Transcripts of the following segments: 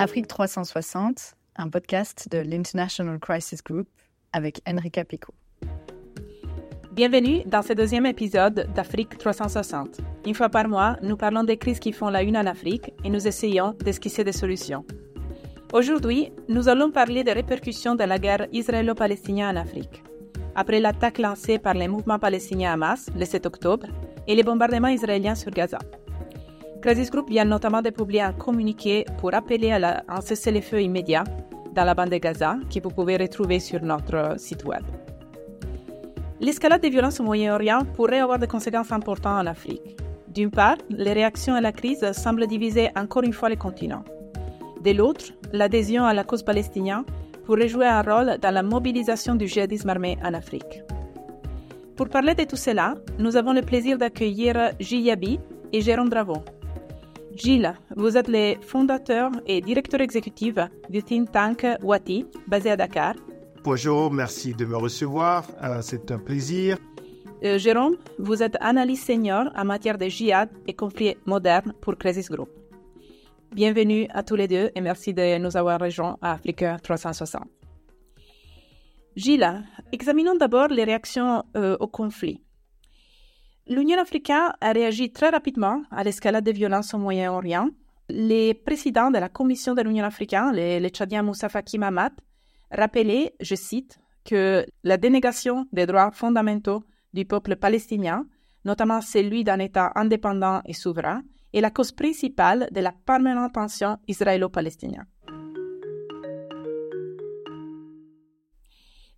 Afrique 360, un podcast de l'International Crisis Group avec Enrica Pico. Bienvenue dans ce deuxième épisode d'Afrique 360. Une fois par mois, nous parlons des crises qui font la une en Afrique et nous essayons d'esquisser des solutions. Aujourd'hui, nous allons parler des répercussions de la guerre israélo-palestinienne en Afrique. Après l'attaque lancée par les mouvements palestiniens Hamas le 7 octobre et les bombardements israéliens sur Gaza. Crisis Group vient notamment de publier un communiqué pour appeler à un cessez-le-feu immédiat dans la bande de Gaza, que vous pouvez retrouver sur notre site web. L'escalade des violences au Moyen-Orient pourrait avoir des conséquences importantes en Afrique. D'une part, les réactions à la crise semblent diviser encore une fois le continent. De l'autre, l'adhésion à la cause palestinienne pourrait jouer un rôle dans la mobilisation du djihadisme armé en Afrique. Pour parler de tout cela, nous avons le plaisir d'accueillir Gilles Yabi et Jérôme Dravon, Gilles, vous êtes le fondateur et directeur exécutif du think tank Wati, basé à Dakar. Bonjour, merci de me recevoir, euh, c'est un plaisir. Euh, Jérôme, vous êtes analyste senior en matière de djihad et conflits modernes pour Crisis Group. Bienvenue à tous les deux et merci de nous avoir rejoints à Afrique 360. Gilles, examinons d'abord les réactions euh, au conflit. L'Union africaine a réagi très rapidement à l'escalade des violences au Moyen-Orient. Les présidents de la Commission de l'Union africaine, le, Tchadien Moussa Faki Mahamat, rappelaient, je cite, que la dénégation des droits fondamentaux du peuple palestinien, notamment celui d'un État indépendant et souverain, est la cause principale de la permanente tension israélo-palestinienne.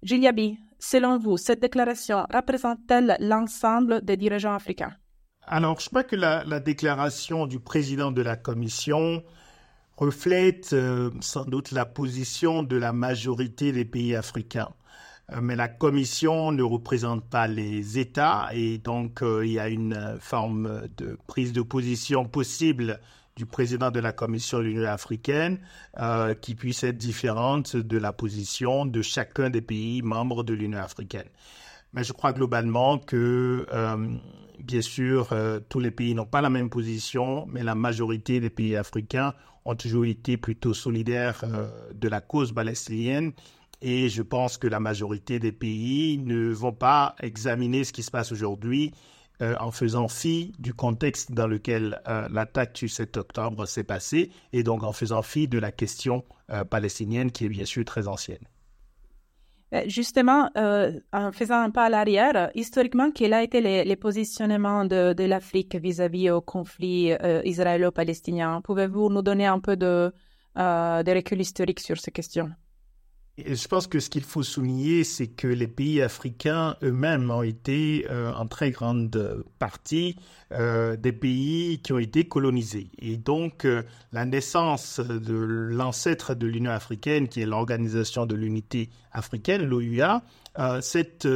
Gilles selon vous, cette déclaration représente-t-elle l'ensemble des dirigeants africains? Alors, je crois que la, déclaration du président de la Commission reflète euh, sans doute la position de la majorité des pays africains. Euh, mais la Commission ne représente pas les États et donc euh, il y a une forme de prise de position possible du président de la Commission de l'Union africaine euh, qui puisse être différente de la position de chacun des pays membres de l'Union africaine. Mais je crois globalement que, euh, bien sûr, euh, tous les pays n'ont pas la même position, mais la majorité des pays africains ont toujours été plutôt solidaires de la cause palestinienne. Et je pense que la majorité des pays ne vont pas examiner ce qui se passe aujourd'hui euh, en faisant fi du contexte dans lequel euh, l'attaque du 7 octobre s'est passée et donc en faisant fi de la question euh, palestinienne qui est bien sûr très ancienne. Justement, en faisant un pas à l'arrière, historiquement, quel a été le, positionnement de, de l'Afrique vis-à-vis au conflit israélo-palestinien? Pouvez-vous nous donner un peu de, de recul historique sur ces questions? Je pense que ce qu'il faut souligner, c'est que les pays africains eux-mêmes ont été euh, en très grande partie euh, des pays qui ont été colonisés. Et donc, euh, la naissance de l'ancêtre de l'Union africaine, qui est l'Organisation de l'Unité africaine, l'OUA, cette,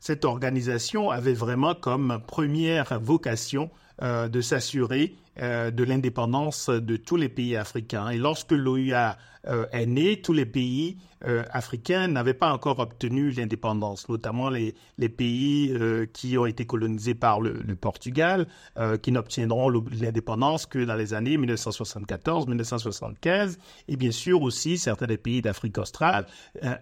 cette organisation avait vraiment comme première vocation de s'assurer de l'indépendance de tous les pays africains. Et lorsque l'OUA euh, est né, tous les pays euh, africains n'avaient pas encore obtenu l'indépendance, notamment les, pays euh, qui ont été colonisés par le, Portugal, qui n'obtiendront l'indépendance que dans les années 1974-1975, et bien sûr aussi certains des pays d'Afrique australe,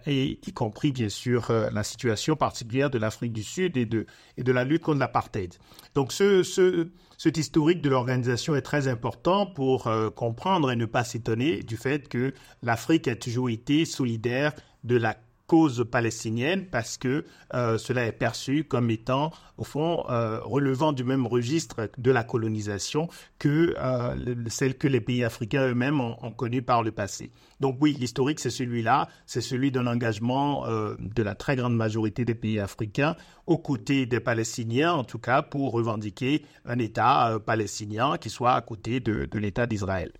y compris bien sûr la situation particulière de l'Afrique du Sud et de, et de la lutte contre l'apartheid. Donc ce, ce, cet historique de l'organisation est très important pour comprendre et ne pas s'étonner du fait que l'Afrique a toujours été solidaire de la cause palestinienne parce que euh, cela est perçu comme étant, au fond, euh, relevant du même registre de la colonisation que euh, celle que les pays africains eux-mêmes ont, ont connue par le passé. Donc oui, l'historique, c'est celui-là, c'est celui d'un engagement de la très grande majorité des pays africains aux côtés des Palestiniens, en tout cas, pour revendiquer un État palestinien qui soit à côté de l'État d'Israël.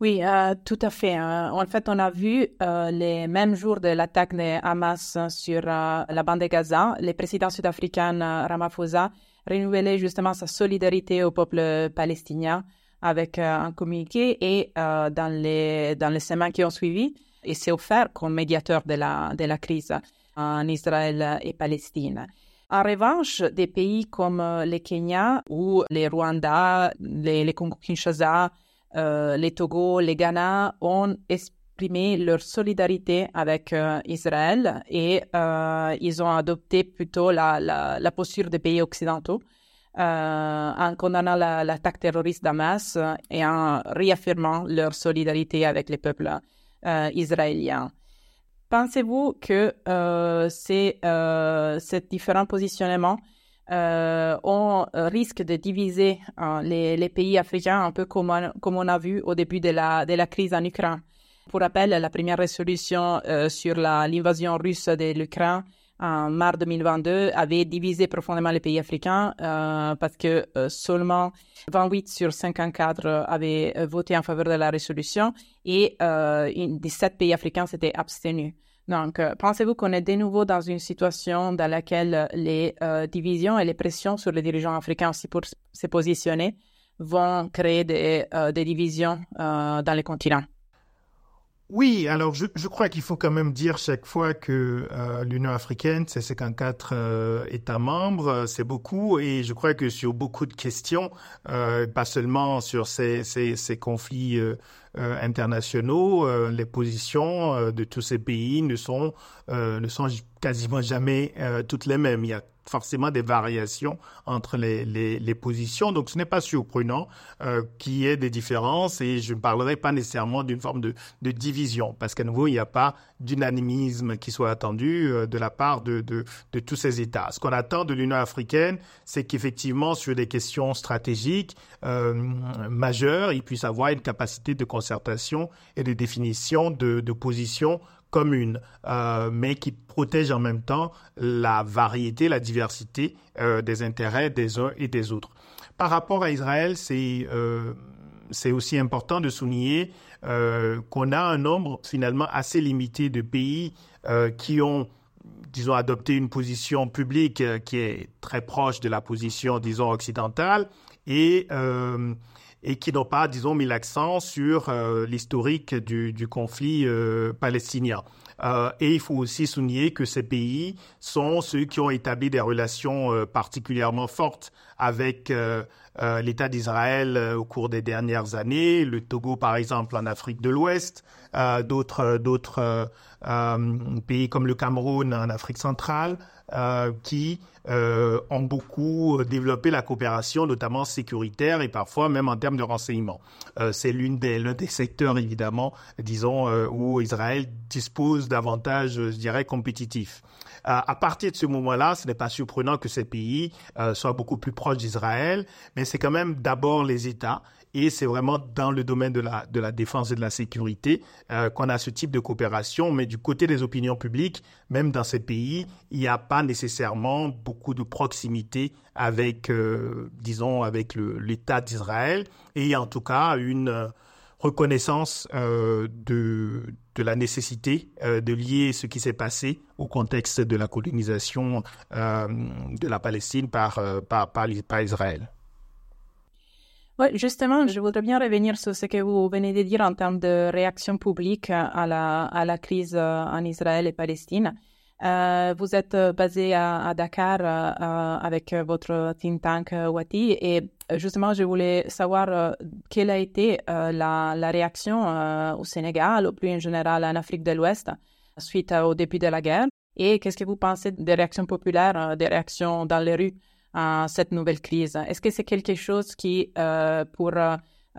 Oui, euh, tout à fait. Hein. En fait, on a vu euh, les mêmes jours de l'attaque de Hamas sur euh, la bande de Gaza, le président sud-africain Ramaphosa renouvelait justement sa solidarité au peuple palestinien avec un communiqué et dans, les, les semaines qui ont suivi, il s'est offert comme médiateur de la, crise en Israël et Palestine. En revanche, des pays comme le Kenya ou le Rwanda, le, le Congo-Kinshasa, les Togo, les Ghana ont exprimé leur solidarité avec Israël et ils ont adopté plutôt la, la, la posture des pays occidentaux. en condamnant l'attaque terroriste d'Hamas et en réaffirmant leur solidarité avec les peuples israéliens. Pensez-vous que euh, euh, ces, différents positionnements euh, ont risque de diviser les, les, pays africains, un peu comme on, on, a vu au début de la, crise en Ukraine? Pour rappel, la première résolution sur l'invasion russe de l'Ukraine en mars 2022 avait divisé profondément les pays africains euh, parce que euh, seulement 28 sur 54 avaient euh, voté en faveur de la résolution et 17 pays africains s'étaient abstenus. Donc, pensez-vous qu'on est de nouveau dans une situation dans laquelle les divisions et les pressions sur les dirigeants africains aussi pour se positionner vont créer des, divisions dans les continents? Oui, alors je, crois qu'il faut quand même dire chaque fois que euh, l'Union africaine, c'est 54 euh, États membres, c'est beaucoup, et je crois que sur beaucoup de questions, euh, pas seulement sur ces, ces, conflits euh, euh, internationaux, les positions de tous ces pays ne sont, ne sont quasiment jamais toutes les mêmes. Il y a forcément des variations entre les, les, positions. Donc, ce n'est pas surprenant euh, qu'il y ait des différences et je ne parlerai pas nécessairement d'une forme de, de, division parce qu'à nouveau, il n'y a pas d'unanimisme qui soit attendu euh, de la part de, de, de, tous ces États. Ce qu'on attend de l'Union africaine, c'est qu'effectivement, sur des questions stratégiques euh, majeures, il puisse avoir une capacité de concertation et de définition de, positions commune, euh, mais qui protège en même temps la variété, la diversité euh, des intérêts des uns et des autres. Par rapport à Israël, c'est euh, aussi important de souligner qu'on a un nombre finalement assez limité de pays qui ont disons, adopté une position publique qui est très proche de la position, disons, occidentale et et qui n'ont pas, disons, mis l'accent sur euh, l'historique du, du, conflit euh, palestinien. Euh, et il faut aussi souligner que ces pays sont ceux qui ont établi des relations euh, particulièrement fortes avec euh, l'État d'Israël au cours des dernières années. Le Togo, par exemple, en Afrique de l'Ouest, d'autres d'autres pays comme le Cameroun en Afrique centrale. Euh, qui euh, ont beaucoup développé la coopération, notamment sécuritaire et parfois même en termes de renseignement. Euh, c'est l'une des l'un des secteurs évidemment, disons, où Israël dispose d'avantages, je dirais, compétitifs. à partir de ce moment-là, ce n'est pas surprenant que ces pays soient beaucoup plus proches d'Israël, mais c'est quand même d'abord les États et c'est vraiment dans le domaine de la, de la défense et de la sécurité euh, qu'on a ce type de coopération. Mais du côté des opinions publiques, même dans ces pays, il n'y a pas nécessairement beaucoup de proximité avec, euh, disons, avec l'État d'Israël. Et il y a en tout cas une euh, reconnaissance de, de la nécessité de lier ce qui s'est passé au contexte de la colonisation de la Palestine par, par, par Israël. Oui, justement, je voudrais bien revenir sur ce que vous venez de dire en termes de réaction publique à la, crise euh, en Israël et Palestine. Euh, vous êtes basé à, Dakar euh, avec votre think tank Wati et justement, je voulais savoir euh, quelle a été euh, la, réaction euh, au Sénégal, ou plus en général en Afrique de l'Ouest, suite au début de la guerre. Et qu'est-ce que vous pensez des réactions populaires, des réactions dans les rues? Cette nouvelle crise. Est-ce que c'est quelque chose qui, euh, pour euh,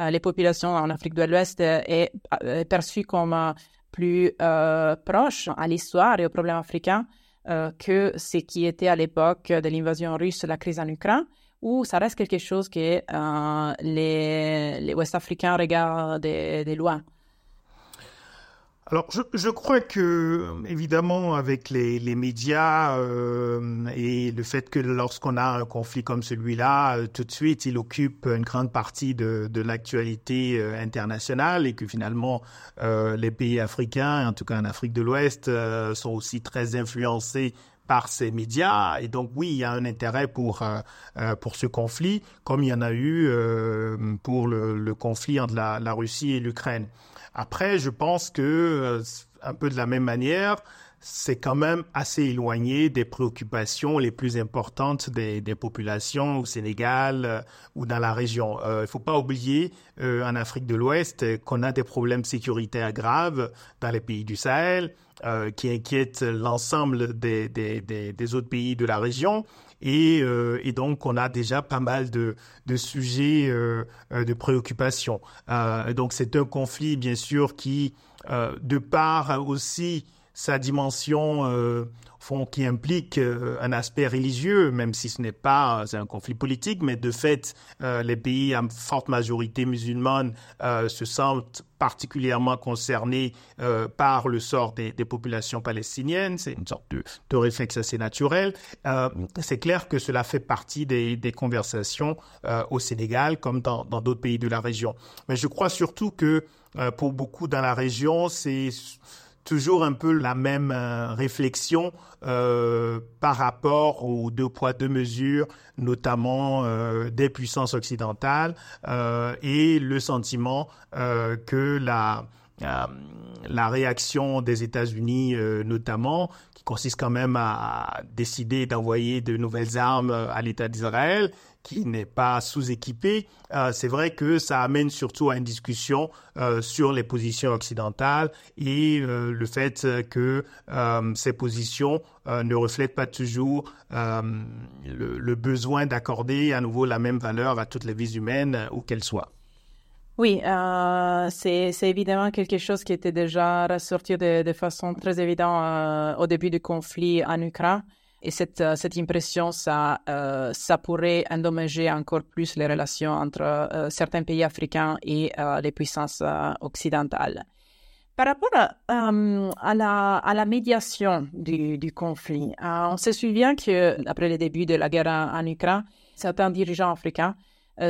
les populations en Afrique de l'Ouest, est, est, perçu comme euh, plus proche à l'histoire et aux problèmes africains que ce qui était à l'époque de l'invasion russe, la crise en Ukraine, ou ça reste quelque chose que les, les Ouest-Africains regardent de, de loin? Alors, je, je, crois que, évidemment, avec les, médias euh, et le fait que lorsqu'on a un conflit comme celui-là, euh, tout de suite, il occupe une grande partie de, de l'actualité euh, internationale et que finalement, euh, les pays africains, en tout cas en Afrique de l'Ouest, sont aussi très influencés par ces médias. Et donc, oui, il y a un intérêt pour, pour ce conflit, comme il y en a eu pour le, le, conflit entre la, la Russie et l'Ukraine. Après, je pense que, euh, un peu de la même manière, c'est quand même assez éloigné des préoccupations les plus importantes des, populations au Sénégal euh, ou dans la région. Il ne faut pas oublier en Afrique de l'Ouest qu'on a des problèmes sécuritaires graves dans les pays du Sahel qui inquiètent l'ensemble des, des, autres pays de la région. Et, euh, et, donc on a déjà pas mal de, de sujets euh, euh de préoccupation. Euh, donc c'est un conflit bien sûr qui, euh, de part aussi sa dimension euh, fond, qui implique euh, un aspect religieux, même si ce n'est pas un conflit politique, mais de fait, euh, les pays à forte majorité musulmane se sentent particulièrement concernés par le sort des, des populations palestiniennes. C'est une sorte de, de réflexe assez naturel. c'est clair que cela fait partie des, des conversations au Sénégal comme dans d'autres pays de la région. Mais je crois surtout que pour beaucoup dans la région, c'est toujours un peu la même euh, réflexion euh, par rapport aux deux poids deux mesures, notamment euh, des puissances occidentales et le sentiment que la la réaction des États-Unis notamment, qui consiste quand même à décider d'envoyer de nouvelles armes à l'État d'Israël, qui n'est pas sous-équipé, euh, c'est vrai que ça amène surtout à une discussion euh, sur les positions occidentales et euh, le fait que euh, ces positions euh, ne reflètent pas toujours euh, le, le, besoin d'accorder à nouveau la même valeur à toutes les vies humaines, où qu'elles soient. Oui, c'est évidemment quelque chose qui était déjà ressorti de, façon très évidente au début du conflit en Ukraine. Et cette, euh, impression, ça, euh, pourrait endommager encore plus les relations entre euh, certains pays africains et euh, les puissances euh, occidentales. Par rapport à, la, médiation du, conflit, on se souvient que après le début de la guerre en Ukraine, certains dirigeants africains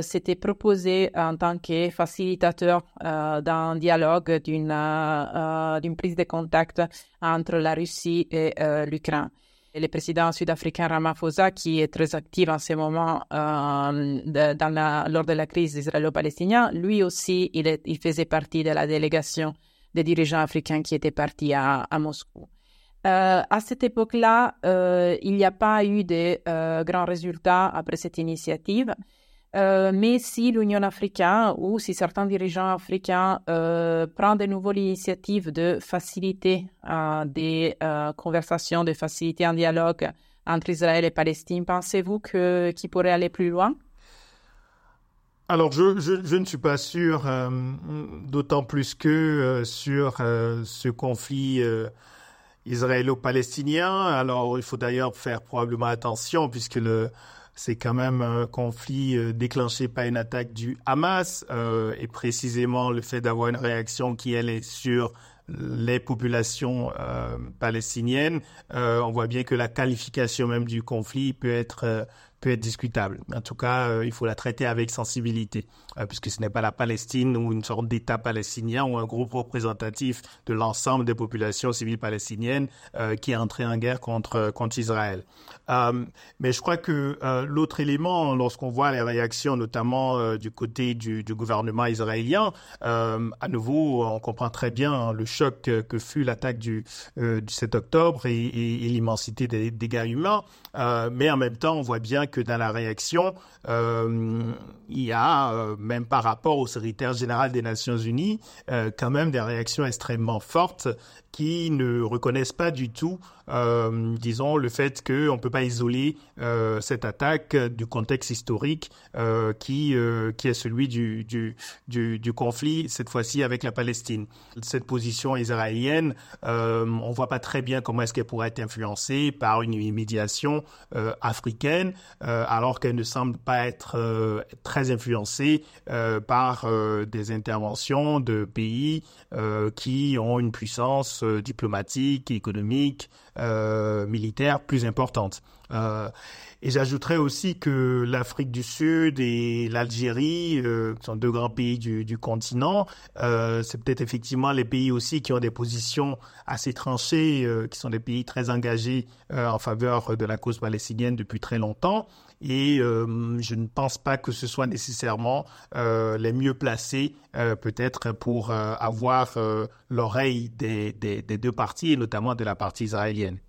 s'étaient proposés en tant que facilitateurs d'un dialogue, d'une prise de contact entre la Russie et l'Ukraine le président sud-africain Ramaphosa, qui est très actif en ce moment euh, lors de la crise israélo-palestinienne, lui aussi, il, faisait partie de la délégation des dirigeants africains qui étaient partis à, Moscou. Euh, à cette époque-là, euh, il n'y a pas eu de euh, grands résultats après cette initiative. Euh, mais si l'Union africaine ou si certains dirigeants africains euh, prennent de nouveau l'initiative de faciliter euh, des conversations, de faciliter un dialogue entre Israël et Palestine, pensez-vous qu'ils qu pourraient aller plus loin? Alors, je, je, ne suis pas sûr, d'autant plus que sur ce conflit israélo-palestinien. Alors, il faut d'ailleurs faire probablement attention puisque le, c'est quand même un conflit euh, déclenché par une attaque du Hamas euh, et précisément le fait d'avoir une réaction qui elle est sur les populations euh, palestiniennes, on voit bien que la qualification même du conflit peut être peut être discutable. En tout cas, euh, il faut la traiter avec sensibilité, euh, puisque ce n'est pas la Palestine ou une sorte d'État palestinien ou un groupe représentatif de l'ensemble des populations civiles palestiniennes euh, qui est entré en guerre contre, contre Israël. Mais je crois que l'autre élément, lorsqu'on voit les réactions, notamment du côté du, gouvernement israélien, à nouveau, on comprend très bien le choc que, fut l'attaque du, du 7 octobre et, et l'immensité des dégâts humains. mais en même temps, on voit bien que dans la réaction, euh, il y a, euh, même par rapport au secrétaire général des Nations Unies, euh, quand même des réactions extrêmement fortes qui ne reconnaissent pas du tout, euh, disons, le fait qu'on ne peut pas isoler euh, cette attaque du contexte historique euh, qui, euh, qui est celui du, du, du, du conflit, cette fois-ci avec la Palestine. Cette position israélienne, euh, on ne voit pas très bien comment est-ce qu'elle pourrait être influencée par une médiation euh, africaine, alors qu'elle ne semble pas être très influencée par des interventions de pays qui ont une puissance euh, diplomatique, économique, euh, militaire plus importante. Euh, et j'ajouterais aussi que l'Afrique du Sud et l'Algérie, sont deux grands pays du, continent, c'est peut-être effectivement les pays aussi qui ont des positions assez tranchées, qui sont des pays très engagés en faveur de la cause palestinienne depuis très longtemps. Et euh, je ne pense pas que ce soit nécessairement les mieux placés, peut-être, pour avoir l'oreille des, deux parties, et notamment de la partie israélienne.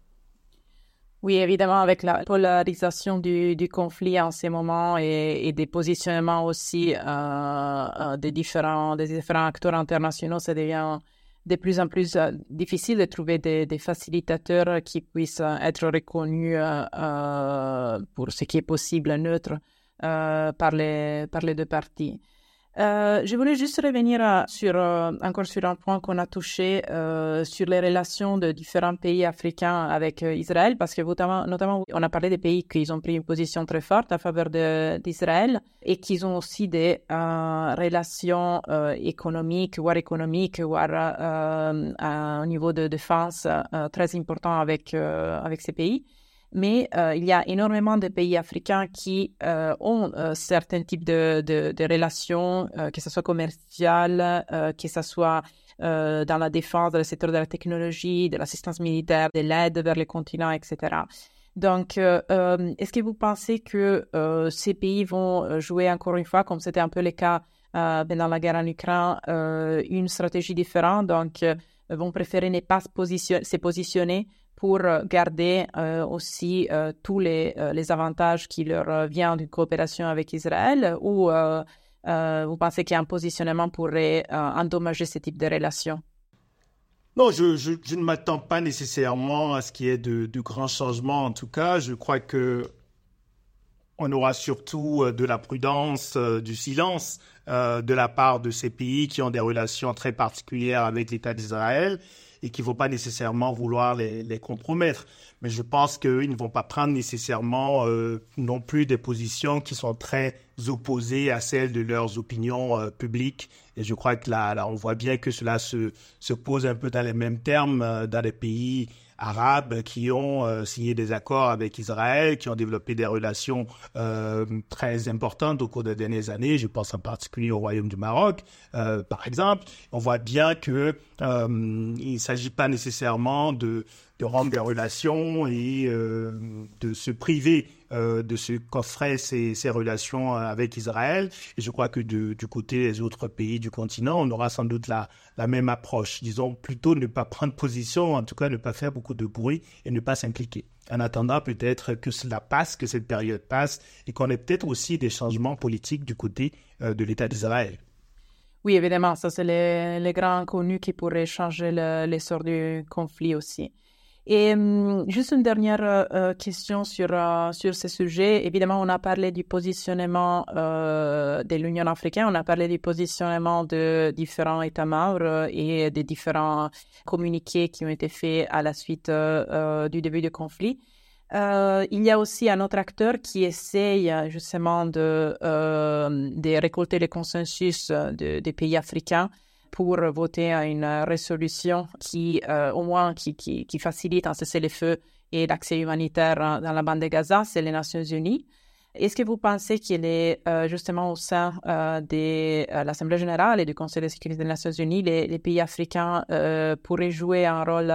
Oui, évidemment, avec la polarisation du, conflit en ce moment et, des positionnements aussi euh, des différents acteurs internationaux, ça devient de plus en plus euh, difficile de trouver des, facilitateurs qui puissent euh, être reconnus euh, pour ce qui est possible, neutre, par, par les deux parties. Euh, je voulais juste revenir euh, sur, euh, encore sur un point qu'on a touché sur les relations de différents pays africains avec Israël, parce que notamment, on a parlé des pays qui ont pris une position très forte en faveur d'Israël et qui ont aussi des relations économiques, voire économiques, voire au niveau de défense très important avec, avec ces pays mais euh, il y a énormément de pays africains qui euh, ont euh, certains types de, de, relations, que ce soit commerciales, que ce soit dans la défense, dans le secteur de la technologie, de l'assistance militaire, de l'aide vers les continents, etc. Donc, est-ce que vous pensez que ces pays vont jouer encore une fois, comme c'était un peu le cas pendant la guerre en Ukraine, une stratégie différente, donc vont préférer ne pas se positionner pour garder euh, aussi euh, tous les, euh, les, avantages qui leur viennent d'une coopération avec Israël ou vous pensez qu'il y a un positionnement pourrait endommager ce type de relations non, je, je, je ne m'attends pas nécessairement à ce qu'il y ait de, de, grands changements. En tout cas, je crois que on aura surtout de la prudence, du silence de la part de ces pays qui ont des relations très particulières avec l'État d'Israël et qu'il ne faut pas nécessairement vouloir les, les compromettre. Mais je pense qu'ils ne vont pas prendre nécessairement euh, non plus des positions qui sont très opposées à celles de leurs opinions euh, publiques. Et je crois que là, là, on voit bien que cela se, se pose un peu dans les mêmes termes euh, dans les pays arabes qui ont euh, signé des accords avec Israël, qui ont développé des relations euh, très importantes au cours des dernières années. Je pense en particulier au Royaume du Maroc, euh, par exemple. On voit bien que il ne s'agit pas nécessairement de de rendre des relations et de se priver euh, de ce qu'offraient ces, relations avec Israël. Et je crois que du côté des autres pays du continent, on aura sans doute la, même approche. Disons plutôt ne pas prendre position, en tout cas ne pas faire beaucoup de bruit et ne pas s'impliquer. En attendant peut-être que cela passe, que cette période passe et qu'on ait peut-être aussi des changements politiques du côté euh, de l'État d'Israël. Oui, évidemment, ça c'est les, grands inconnus qui pourraient changer l'essor du conflit aussi. Et hum, juste une dernière euh, euh, question sur, euh, sur ce sujet. Évidemment, on a parlé du positionnement de l'Union africaine, on a parlé du positionnement de différents États membres et des différents communiqués qui ont été faits à la suite du début du conflit. il y a aussi un autre acteur qui essaye justement de, de récolter le consensus des pays africains pour voter à une résolution qui, euh, au moins, qui, qui, facilite un cessez-le-feu et l'accès humanitaire dans la bande de Gaza, c'est les Nations Unies. Est-ce que vous pensez qu'il est euh, justement au sein euh, de l'Assemblée générale et du Conseil de sécurité des Nations Unies, les, les pays africains pourraient jouer un rôle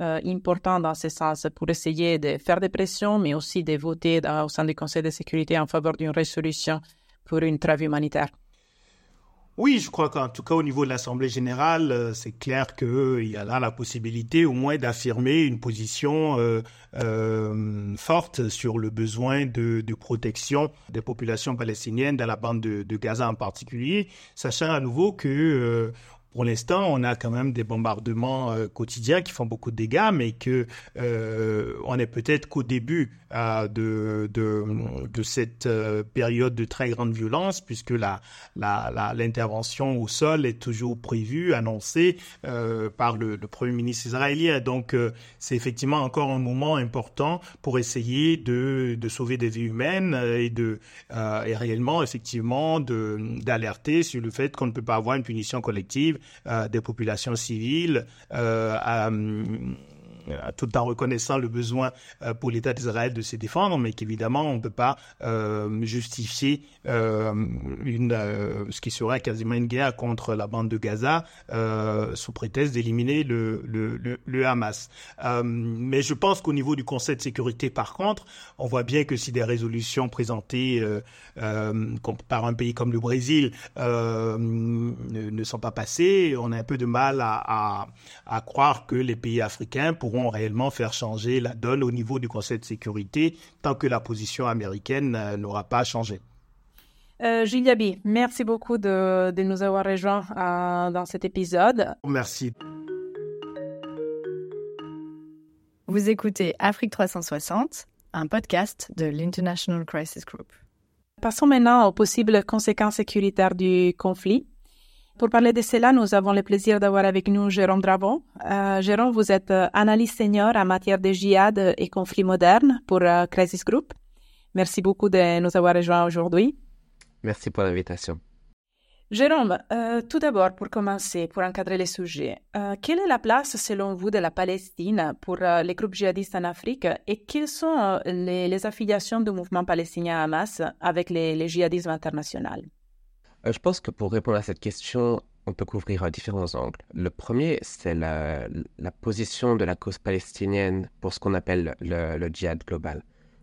important dans ce sens pour essayer de faire des pressions, mais aussi de voter au sein du Conseil de sécurité en faveur d'une résolution pour une trêve humanitaire? Oui, je crois qu'en tout cas au niveau de l'Assemblée générale, euh, c'est clair qu'il euh, y a là la possibilité au moins d'affirmer une position euh, forte sur le besoin de, protection des populations palestiniennes dans la bande de, de Gaza en particulier, sachant à nouveau que pour l'instant, on a quand même des bombardements euh, quotidiens qui font beaucoup de dégâts, mais que euh, on est peut-être qu'au début euh, de, de, de, cette euh, période de très grande violence, puisque la, la, l'intervention au sol est toujours prévue, annoncée euh, par le, le, Premier ministre israélien. Donc, c'est effectivement encore un moment important pour essayer de, de sauver des vies humaines et de et réellement, effectivement, de, d'alerter sur le fait qu'on ne peut pas avoir une punition collective euh, des populations civiles euh, tout en reconnaissant le besoin pour l'État d'Israël de se défendre, mais qu'évidemment on ne peut pas justifier une, ce qui serait quasiment une guerre contre la bande de Gaza sous prétexte d'éliminer le, le, le, Hamas. mais je pense qu'au niveau du Conseil de sécurité, par contre, on voit bien que si des résolutions présentées par un pays comme le Brésil ne, sont pas passées, on a un peu de mal à, à, croire que les pays africains pourront réellement faire changer la donne au niveau du Conseil de sécurité tant que la position américaine euh, n'aura pas changé. Euh, Gilles merci beaucoup de, de, nous avoir rejoints euh, dans cet épisode. Merci. Vous écoutez Afrique 360, un podcast de l'International Crisis Group. Passons maintenant aux possibles conséquences sécuritaires du conflit. Pour parler de cela, nous avons le plaisir d'avoir avec nous Jérôme Dravon. Euh, Jérôme, vous êtes euh, analyste senior en matière de djihad et conflits modernes pour euh, Crisis Group. Merci beaucoup de nous avoir rejoints aujourd'hui. Merci pour l'invitation. Jérôme, tout d'abord, pour commencer, pour encadrer les sujets, quelle est la place, selon vous, de la Palestine pour les groupes djihadistes en Afrique et quelles sont les, affiliations du mouvement palestinien Hamas avec les, les djihadismes internationaux? Euh, je pense que pour répondre à cette question, on peut couvrir différents angles. Le premier, c'est la, position de la cause palestinienne pour ce qu'on appelle le, djihad global.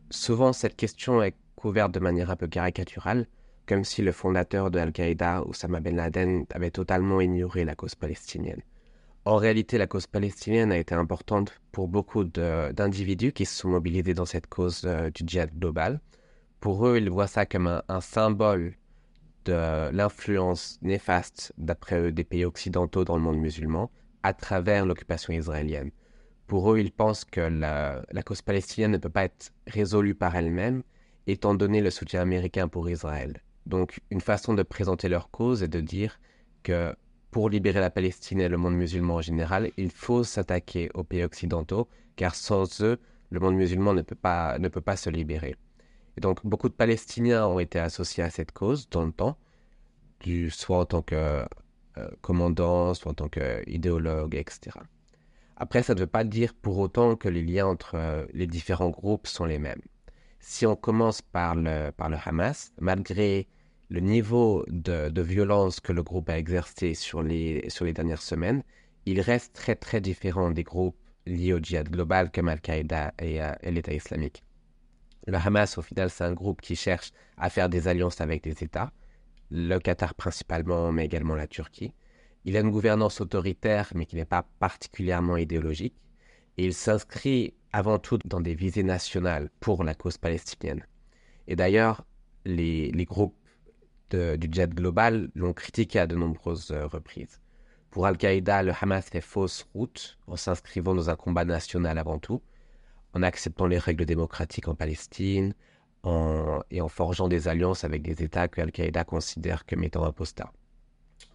Souvent, cette question est couverte de manière un peu caricaturale, comme si le fondateur de Al-Qaïda, Osama Ben Laden, avait totalement ignoré la cause palestinienne. En réalité, la cause palestinienne a été importante pour beaucoup d'individus qui se sont mobilisés dans cette cause euh, du djihad global. Pour eux, ils voient ça comme un symbole de l'influence néfaste, d'après eux, des pays occidentaux dans le monde musulman à travers l'occupation israélienne. Pour eux, ils pensent que la, cause palestinienne ne peut pas être résolue par elle-même, étant donné le soutien américain pour Israël. Donc, une façon de présenter leur cause est de dire que pour libérer la Palestine et le monde musulman en général, il faut s'attaquer aux pays occidentaux, car sans eux, le monde musulman ne peut pas, ne peut pas se libérer. Et donc, beaucoup de Palestiniens ont été associés à cette cause dans le temps, soit en tant que euh, commandant, soit en tant qu'idéologue, etc. Après, ça ne veut pas dire pour autant que les liens entre euh, les différents groupes sont les mêmes. Si on commence par le, par le Hamas, malgré le niveau de, violence que le groupe a exercé sur les, sur les dernières semaines, il reste très très différent des groupes liés au djihad global comme Al-Qaïda et l'État islamique. Le Hamas, au final, c'est un groupe qui cherche à faire des alliances avec des États, le Qatar principalement, mais également la Turquie. Il a une gouvernance autoritaire, mais qui n'est pas particulièrement idéologique. Et il s'inscrit avant tout dans des visées nationales pour la cause palestinienne. Et d'ailleurs, les, groupes du jet global l'ont critiqué à de nombreuses euh, reprises. Pour Al-Qaïda, le Hamas fait fausse route en s'inscrivant dans un combat national avant tout en acceptant les règles démocratiques en Palestine et en forgeant des alliances avec des États que Al-Qaïda considère comme étant apostats.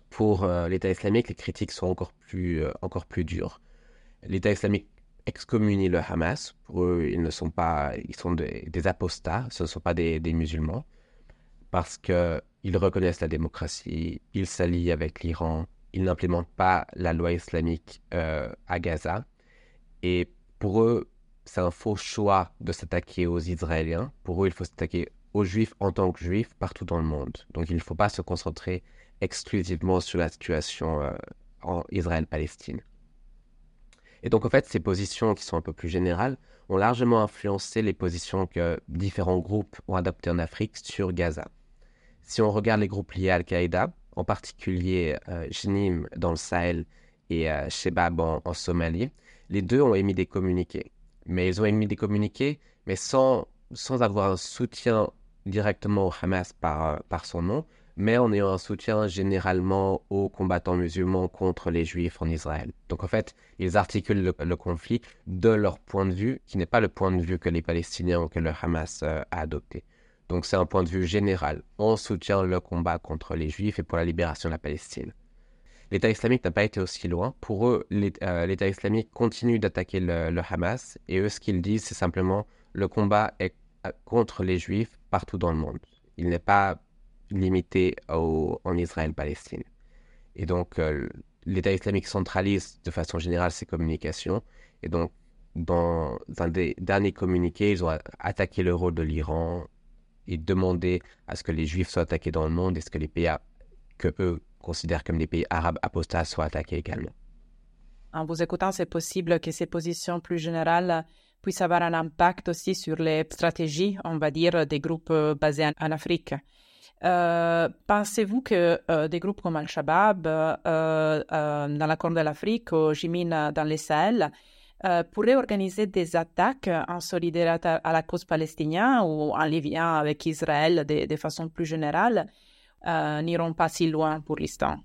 Pour euh, l'État islamique, les critiques sont encore plus, euh, encore plus dures. L'État islamique excommunie le Hamas. Pour eux, ils ne sont pas, ils sont des, apostats, ce ne sont pas des, musulmans, parce qu'ils reconnaissent la démocratie, ils s'allient avec l'Iran, ils n'implémentent pas la loi islamique euh, à Gaza. Et pour eux, c'est un faux choix de s'attaquer aux Israéliens. Pour eux, il faut s'attaquer aux Juifs en tant que Juifs partout dans le monde. Donc il ne faut pas se concentrer exclusivement sur la situation euh, en Israël-Palestine. Et donc en fait, ces positions qui sont un peu plus générales ont largement influencé les positions que différents groupes ont adoptées en Afrique sur Gaza. Si on regarde les groupes liés à Al-Qaïda, en particulier euh, Jnim dans le Sahel et euh, Shebab en Somalie, les deux ont émis des communiqués mais ils ont émis des communiqués, mais sans, sans avoir un soutien directement au Hamas par, euh, par son nom, mais en ayant un soutien généralement aux combattants musulmans contre les juifs en Israël. Donc en fait, ils articulent le, conflit de leur point de vue, qui n'est pas le point de vue que les Palestiniens ou que le Hamas euh, a adopté. Donc c'est un point de vue général. On soutient le combat contre les juifs et pour la libération de la Palestine. L'État islamique n'a pas été aussi loin. Pour eux, euh, l'État islamique continue d'attaquer le, Hamas et eux, ce qu'ils disent, c'est simplement le combat est euh, contre les juifs partout dans le monde. Il n'est pas limité en Israël-Palestine. Et donc, euh, l'État islamique centralise de façon générale ses communications. Et donc, dans un des derniers communiqués, ils ont attaqué le rôle de l'Iran et demandé à ce que les Juifs soient attaqués dans le monde et ce que les pays que eux considèrent comme des pays arabes apostats soient attaqués également. En vous écoutant, c'est possible que ces positions plus générales puissent avoir un impact aussi sur les stratégies, on va dire, des groupes euh, basés en, Afrique. Euh, pensez-vous que euh, des groupes comme Al-Shabaab dans la Corne de l'Afrique ou Jimin dans les Sahel pourraient organiser des attaques en solidarité à la cause palestinienne ou en lien avec Israël de façon plus générale? N'iront pas si loin pour l'instant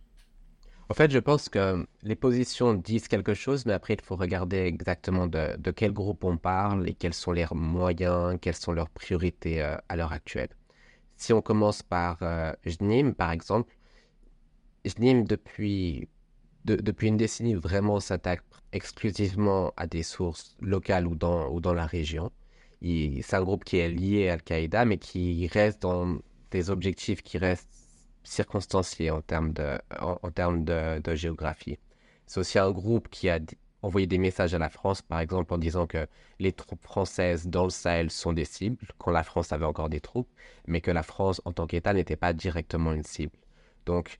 en fait, je pense que les positions disent quelque chose, mais après, il faut regarder exactement de, quel groupe on parle et quels sont leurs moyens, quelles sont leurs priorités euh, à l'heure actuelle. Si on commence par euh, JNIM, par exemple, JNIM, depuis, depuis une décennie, vraiment s'attaque exclusivement à des sources locales ou dans, ou dans la région. C'est un groupe qui est lié à Al-Qaïda, mais qui reste dans des objectifs qui restent circonstancié en termes de, en, termes de, géographie. C'est aussi un groupe qui a envoyé des messages à la France, par exemple, en disant que les troupes françaises dans le Sahel sont des cibles, quand la France avait encore des troupes, mais que la France, en tant qu'État, n'était pas directement une cible. Donc,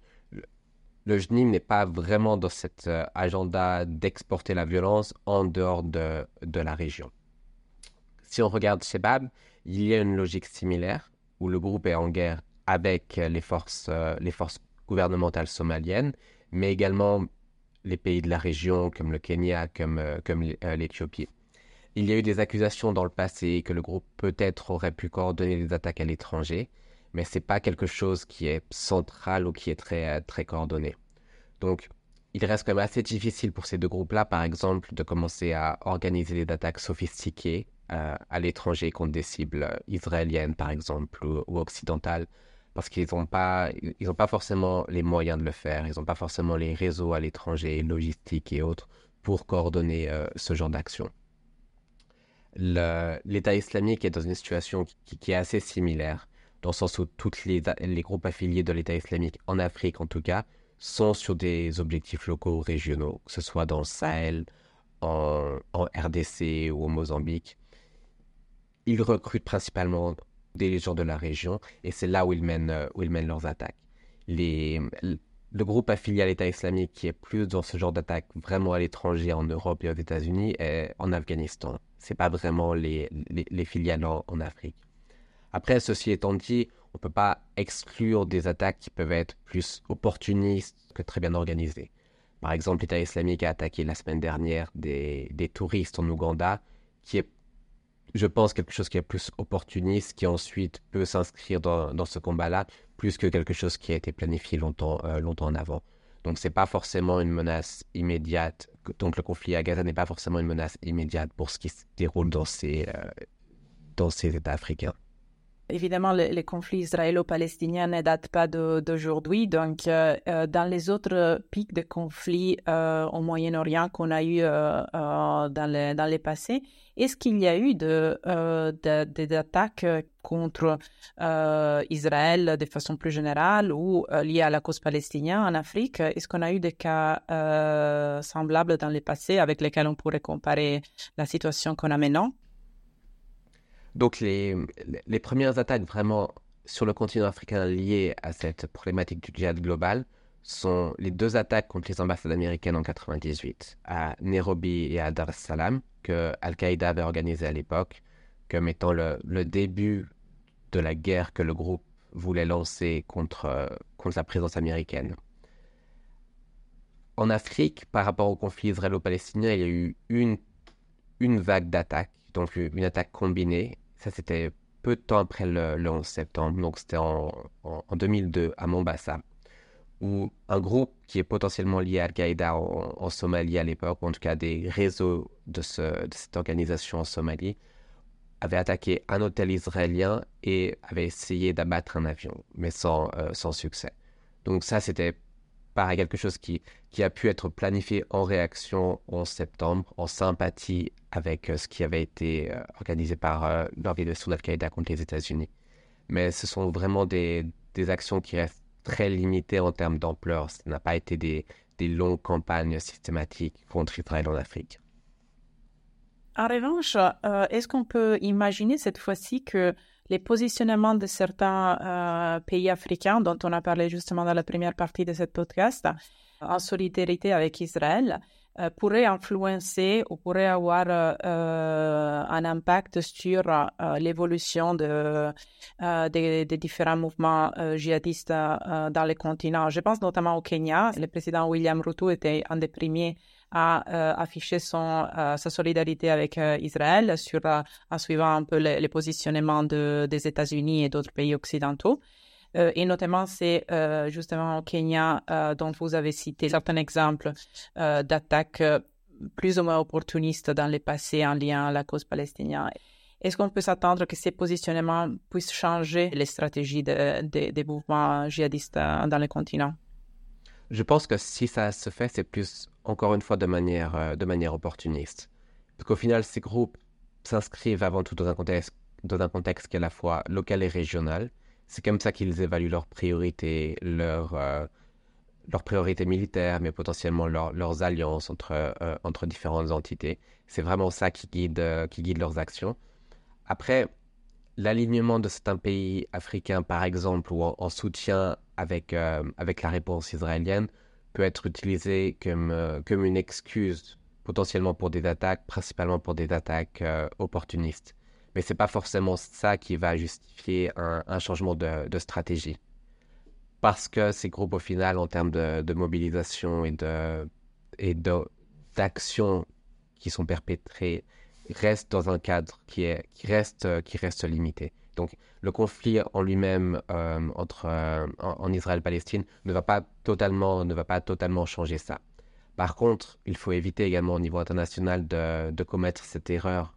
le GNIM n'est pas vraiment dans cet euh, agenda d'exporter la violence en dehors de, de la région. Si on regarde Shebab, il y a une logique similaire, où le groupe est en guerre avec les forces, euh, les forces gouvernementales somaliennes, mais également les pays de la région comme le Kenya, comme, euh, comme euh, l'Éthiopie. Il y a eu des accusations dans le passé que le groupe peut-être aurait pu coordonner des attaques à l'étranger, mais ce n'est pas quelque chose qui est central ou qui est très, très coordonné. Donc, il reste quand même assez difficile pour ces deux groupes-là, par exemple, de commencer à organiser des attaques sophistiquées à l'étranger contre des cibles israéliennes, par exemple, ou occidentales, parce qu'ils n'ont pas, ils pas forcément les moyens de le faire, ils n'ont pas forcément les réseaux à l'étranger, logistiques et autres, pour coordonner euh, ce genre d'action. L'État islamique est dans une situation qui, est assez similaire, dans le sens où tous les, les groupes affiliés de l'État islamique, en Afrique en tout cas, sont sur des objectifs locaux ou régionaux, que ce soit dans le Sahel, en, en RDC ou au Mozambique. Ils recrutent principalement des gens de la région, et c'est là où ils mènent, euh, où ils mènent leurs attaques. Le groupe affilié à l'État islamique qui est plus dans ce genre d'attaque vraiment à l'étranger, en Europe et aux États-Unis, est en Afghanistan. C'est pas vraiment les, les, filiales en, Afrique. Après, ceci étant dit, on ne peut pas exclure des attaques qui peuvent être plus opportunistes que très bien organisées. Par exemple, l'État islamique a attaqué la semaine dernière des, des touristes en Ouganda, qui est je pense, quelque chose qui est plus opportuniste, qui ensuite peut s'inscrire dans, ce combat-là, plus que quelque chose qui a été planifié longtemps, euh, longtemps en avant. Donc, ce n'est pas forcément une menace immédiate. Donc, le conflit à Gaza n'est pas forcément une menace immédiate pour ce qui se déroule dans ces, euh, dans ces États africains. Évidemment, les, conflits israélo-palestiniens ne datent pas d'aujourd'hui. Donc, euh, dans les autres pics de conflits au Moyen-Orient qu'on a eu dans, les, dans les passés, est-ce qu'il y a eu de, euh, des attaques contre euh, Israël de façon plus générale ou euh, liées à la cause palestinienne en Afrique? Est-ce qu'on a eu des cas semblables dans le passé avec lesquels on pourrait comparer la situation qu'on a maintenant? Donc les, les premières attaques vraiment sur le continent africain liées à cette problématique du djihad global sont les deux attaques contre les ambassades américaines en 98 à Nairobi et à Dar es Salaam que Al-Qaïda avait organisé à l'époque comme étant le, début de la guerre que le groupe voulait lancer contre, contre la présence américaine. En Afrique, par rapport au conflit israélo-palestinien, il y a eu une, une vague d'attaques, donc une attaque combinée. Ça, c'était peu de temps après le, 11 septembre, donc c'était en, en 2002 à Mombasa où un groupe qui est potentiellement lié à Al-Qaïda en, Somalie à l'époque, en tout cas des réseaux de, cette organisation en Somalie, avait attaqué un hôtel israélien et avait essayé d'abattre un avion, mais sans, euh, sans succès. Donc ça, c'était pareil, quelque chose qui, qui a pu être planifié en réaction en septembre, en sympathie avec euh, ce qui avait été euh, organisé par l'organisation d'Al-Qaïda contre les États-Unis. Mais ce sont vraiment des, des actions qui restent très limité en termes d'ampleur. Ce n'a pas été des, des longues campagnes systématiques contre Israël en Afrique. En revanche, euh, est-ce qu'on peut imaginer cette fois-ci que les positionnements de certains euh, pays africains, dont on a parlé justement dans la première partie de ce podcast, en solidarité avec Israël, euh, pourraient influencer ou pourraient avoir un impact sur l'évolution de, des, différents mouvements djihadistes dans le continent. Je pense notamment au Kenya. Le président William Ruto était un des premiers a euh, affiché son, euh, sa solidarité avec euh, Israël en suivant un peu les, positionnements de, des États-Unis et d'autres pays occidentaux. et notamment, c'est justement au Kenya dont vous avez cité certains exemples d'attaques plus ou moins opportunistes dans le passé en lien à la cause palestinienne. Est-ce qu'on peut s'attendre que ces positionnements puissent changer les stratégies des mouvements djihadistes dans le continent? Je pense que si ça se fait, c'est plus encore une fois de manière, euh, de manière opportuniste. Parce qu'au final, ces groupes s'inscrivent avant tout dans un contexte, dans un contexte qui est à la fois local et régional. C'est comme ça qu'ils évaluent leurs priorités, leurs, euh, leurs priorités militaires, mais potentiellement leurs alliances entre, euh, entre différentes entités. C'est vraiment ça qui guide, qui guide leurs actions. Après, l'alignement de certains pays africains, par exemple, ou en, soutien avec, avec la réponse israélienne, peut être utilisé comme, euh, comme une excuse potentiellement pour des attaques, principalement pour des attaques euh, opportunistes. Mais ce n'est pas forcément ça qui va justifier un, changement de, stratégie. Parce que ces groupes, au final, en termes de, mobilisation et de et d'actions qui sont perpétrées, restent dans un cadre qui, est, qui, reste, qui reste limité. Donc le conflit en lui-même euh, entre euh, en, Israël-Palestine ne va pas totalement ne va pas totalement changer ça. Par contre, il faut éviter également au niveau international de, commettre cette erreur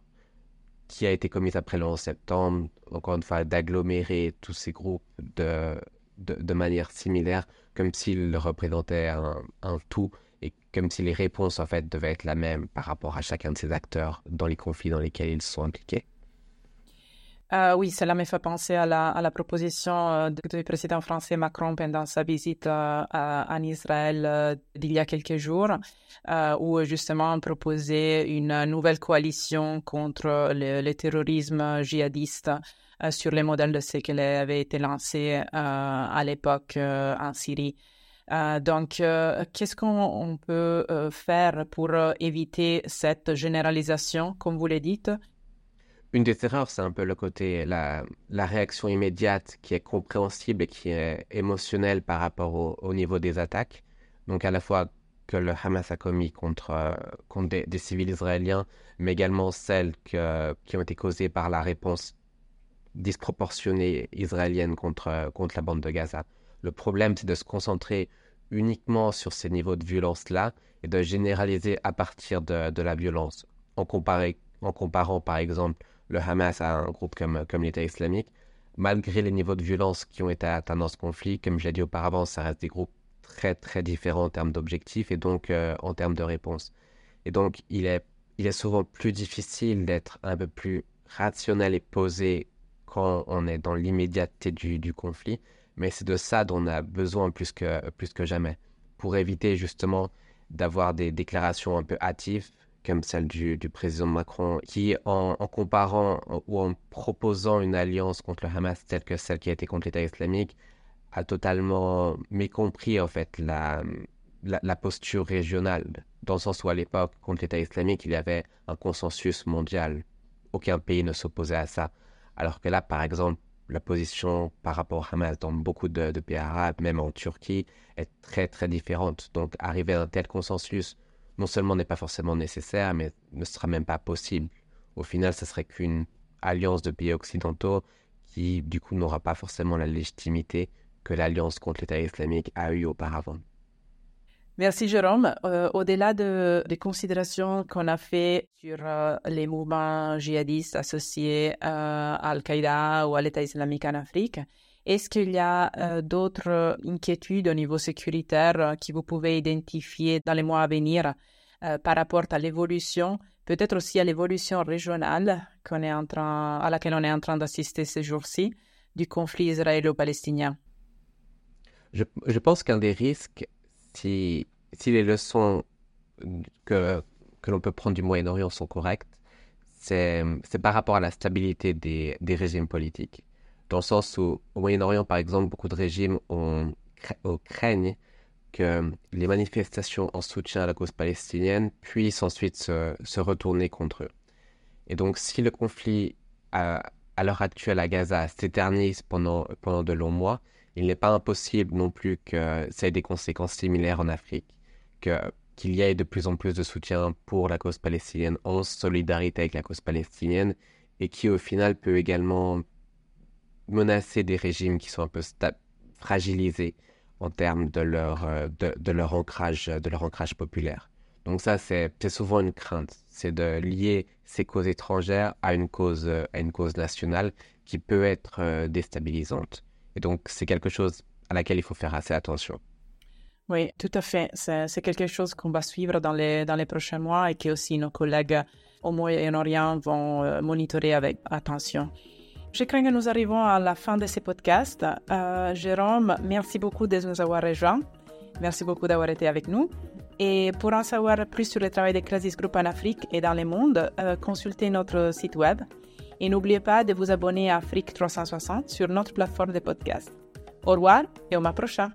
qui a été commise après le 11 septembre, encore une fois, d'agglomérer tous ces groupes de, de, de manière similaire, comme s'ils représentaient un, un, tout et comme si les réponses en fait devaient être la même par rapport à chacun de ces acteurs dans les conflits dans lesquels ils sont impliqués. Euh, oui, cela me fait penser à la, proposition euh, du président français Macron pendant sa visite euh, en Israël d'il y a quelques jours, où justement on proposait une nouvelle coalition contre le, terrorisme djihadiste sur les modèles de ce qui avait été lancé à l'époque en Syrie. donc, qu'est-ce qu'on peut faire pour éviter cette généralisation, comme vous l'avez dit une des erreurs, c'est un peu le côté, la, réaction immédiate qui est compréhensible et qui est émotionnelle par rapport au, niveau des attaques. Donc à la fois que le Hamas a commis contre, euh, contre des, civils israéliens, mais également celles qui ont été causées par la réponse disproportionnée israélienne contre, contre la bande de Gaza. Le problème, c'est de se concentrer uniquement sur ces niveaux de violence-là et de généraliser à partir de, la violence. En comparant, par exemple, le Hamas a un groupe comme, comme l'État islamique, malgré les niveaux de violence qui ont été atteints dans ce conflit, comme je l'ai dit auparavant, ça reste des groupes très très différents en termes d'objectifs et donc euh, en termes de réponse. Et donc il est, il est souvent plus difficile d'être un peu plus rationnel et posé quand on est dans l'immédiateté du, du, conflit, mais c'est de ça dont on a besoin plus que, plus que jamais, pour éviter justement d'avoir des déclarations un peu hâtives comme celle du, président Macron, qui en, comparant ou en proposant une alliance contre le Hamas telle que celle qui a été contre l'État islamique, a totalement mécompris en fait la, la, posture régionale, dans le sens où à l'époque, contre l'État islamique, il y avait un consensus mondial. Aucun pays ne s'opposait à ça. Alors que là, par exemple, la position par rapport au Hamas dans beaucoup de, de pays arabes, même en Turquie, est très très différente. Donc arriver à un tel consensus non seulement n'est pas forcément nécessaire, mais ne sera même pas possible. Au final, ce serait qu'une alliance de pays occidentaux qui, du coup, n'aura pas forcément la légitimité que l'alliance contre l'État islamique a eue auparavant. Merci Jérôme. Euh, au-delà de, des considérations qu'on a fait sur euh, les mouvements djihadistes associés euh, à Al-Qaïda ou à l'État islamique en Afrique, est-ce qu'il y a euh, d'autres inquiétudes au niveau sécuritaire euh, que vous pouvez identifier dans les mois à venir euh, par rapport à l'évolution, peut-être aussi à l'évolution régionale à laquelle on est en train d'assister ces jours-ci du conflit israélo-palestinien? Je, pense qu'un des risques, si, les leçons que, l'on peut prendre du Moyen-Orient sont correctes, c'est par rapport à la stabilité des, régimes politiques. Dans le sens où, au Moyen-Orient, par exemple, beaucoup de régimes ont, craignent que les manifestations en soutien à la cause palestinienne puissent ensuite se, se retourner contre eux. Et donc, si le conflit à, à l'heure actuelle à Gaza s'éternise pendant, pendant de longs mois, il n'est pas impossible non plus que ça ait des conséquences similaires en Afrique, que qu'il y ait de plus en plus de soutien pour la cause palestinienne en solidarité avec la cause palestinienne et qui au final peut également menacer des régimes qui sont un peu fragilisés en termes de leur, euh, de, leur, ancrage, de leur ancrage populaire. Donc ça, c'est souvent une crainte, c'est de lier ces causes étrangères à une cause, à une cause nationale qui peut être euh, déstabilisante. Et donc, c'est quelque chose à laquelle il faut faire assez attention. Oui, tout à fait. C'est quelque chose qu'on va suivre dans les, dans les prochains mois et que aussi nos collègues au Moyen-Orient vont euh, monitorer avec attention. Je crains que nous arrivons à la fin de ce podcast. Euh, Jérôme, merci beaucoup de nous avoir rejoints. Merci beaucoup d'avoir été avec nous. Et pour en savoir plus sur le travail de Crisis Group en Afrique et dans le monde, euh, consultez notre site web. Et n'oubliez pas de vous abonner à Afrique 360 sur notre plateforme de podcast. Au revoir et au prochain.